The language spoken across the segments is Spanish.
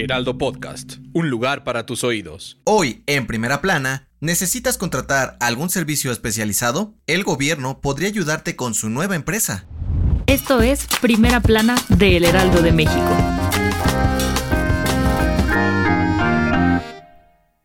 Heraldo Podcast, un lugar para tus oídos. Hoy, en primera plana, ¿necesitas contratar algún servicio especializado? El gobierno podría ayudarte con su nueva empresa. Esto es Primera Plana de El Heraldo de México.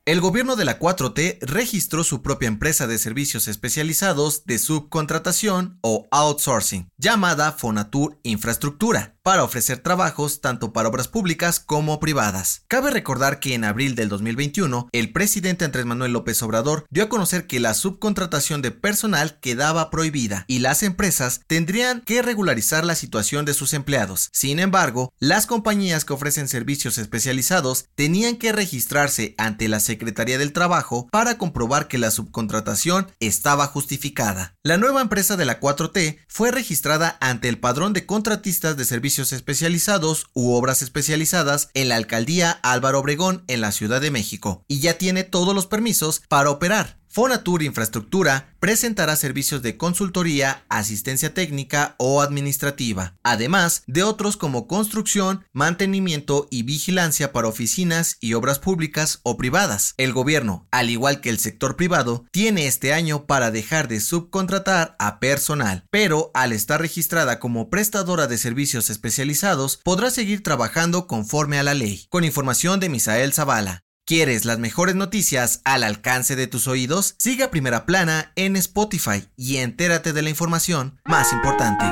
El gobierno de la 4T registró su propia empresa de servicios especializados de subcontratación o outsourcing, llamada Fonatur Infraestructura para ofrecer trabajos tanto para obras públicas como privadas. Cabe recordar que en abril del 2021, el presidente Andrés Manuel López Obrador dio a conocer que la subcontratación de personal quedaba prohibida y las empresas tendrían que regularizar la situación de sus empleados. Sin embargo, las compañías que ofrecen servicios especializados tenían que registrarse ante la Secretaría del Trabajo para comprobar que la subcontratación estaba justificada. La nueva empresa de la 4T fue registrada ante el padrón de contratistas de servicios especializados u obras especializadas en la alcaldía Álvaro Obregón en la Ciudad de México y ya tiene todos los permisos para operar. Fonatur Infraestructura presentará servicios de consultoría, asistencia técnica o administrativa, además de otros como construcción, mantenimiento y vigilancia para oficinas y obras públicas o privadas. El gobierno, al igual que el sector privado, tiene este año para dejar de subcontratar a personal, pero al estar registrada como prestadora de servicios especializados, podrá seguir trabajando conforme a la ley. Con información de Misael Zavala. ¿Quieres las mejores noticias al alcance de tus oídos? Sigue a Primera Plana en Spotify y entérate de la información más importante.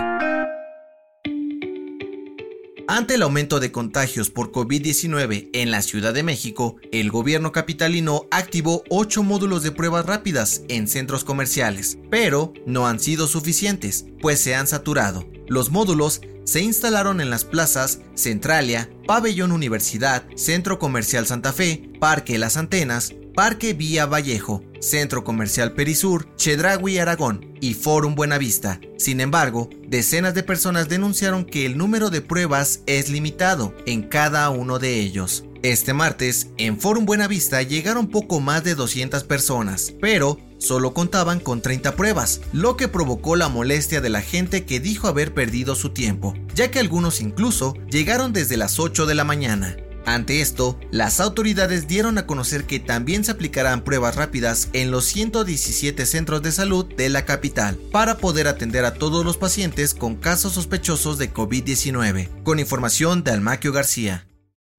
Ante el aumento de contagios por COVID-19 en la Ciudad de México, el gobierno capitalino activó 8 módulos de pruebas rápidas en centros comerciales, pero no han sido suficientes, pues se han saturado. Los módulos se instalaron en las plazas Centralia, Pabellón Universidad, Centro Comercial Santa Fe, Parque Las Antenas, Parque Vía Vallejo, Centro Comercial Perisur, Chedragui Aragón y Forum Buenavista. Sin embargo, decenas de personas denunciaron que el número de pruebas es limitado en cada uno de ellos. Este martes, en Forum Buenavista llegaron poco más de 200 personas, pero solo contaban con 30 pruebas, lo que provocó la molestia de la gente que dijo haber perdido su tiempo, ya que algunos incluso llegaron desde las 8 de la mañana. Ante esto, las autoridades dieron a conocer que también se aplicarán pruebas rápidas en los 117 centros de salud de la capital para poder atender a todos los pacientes con casos sospechosos de COVID-19. Con información de Almaquio García.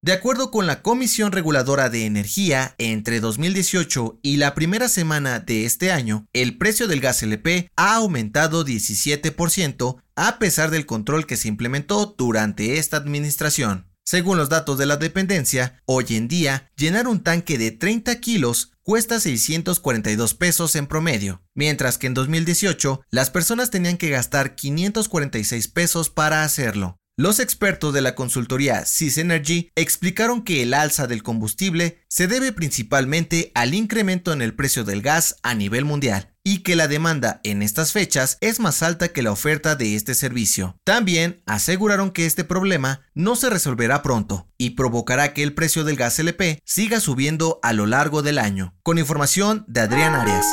De acuerdo con la Comisión Reguladora de Energía, entre 2018 y la primera semana de este año, el precio del gas LP ha aumentado 17% a pesar del control que se implementó durante esta administración. Según los datos de la dependencia, hoy en día llenar un tanque de 30 kilos cuesta 642 pesos en promedio, mientras que en 2018 las personas tenían que gastar 546 pesos para hacerlo. Los expertos de la consultoría Energy explicaron que el alza del combustible se debe principalmente al incremento en el precio del gas a nivel mundial y que la demanda en estas fechas es más alta que la oferta de este servicio. También aseguraron que este problema no se resolverá pronto y provocará que el precio del gas LP siga subiendo a lo largo del año. Con información de Adrián Arias.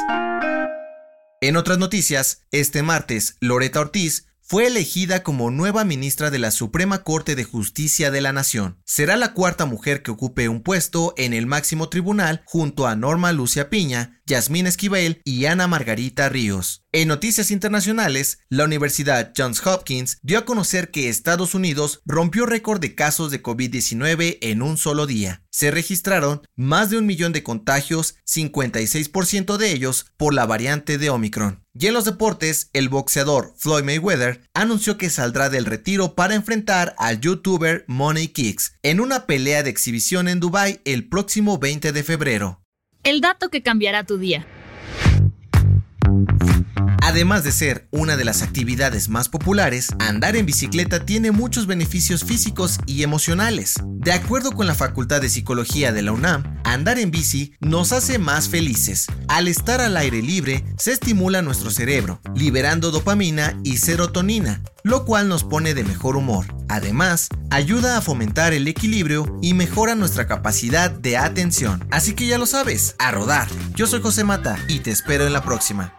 En otras noticias, este martes, Loreta Ortiz fue elegida como nueva ministra de la Suprema Corte de Justicia de la Nación. Será la cuarta mujer que ocupe un puesto en el máximo tribunal junto a Norma Lucia Piña, Yasmín Esquivel y Ana Margarita Ríos. En noticias internacionales, la Universidad Johns Hopkins dio a conocer que Estados Unidos rompió récord de casos de COVID-19 en un solo día. Se registraron más de un millón de contagios, 56% de ellos por la variante de Omicron. Y en los deportes, el boxeador Floyd Mayweather anunció que saldrá del retiro para enfrentar al youtuber Money Kicks en una pelea de exhibición en Dubai el próximo 20 de febrero. El dato que cambiará tu día. Además de ser una de las actividades más populares, andar en bicicleta tiene muchos beneficios físicos y emocionales. De acuerdo con la Facultad de Psicología de la UNAM, andar en bici nos hace más felices. Al estar al aire libre, se estimula nuestro cerebro, liberando dopamina y serotonina, lo cual nos pone de mejor humor. Además, ayuda a fomentar el equilibrio y mejora nuestra capacidad de atención. Así que ya lo sabes, a rodar. Yo soy José Mata y te espero en la próxima.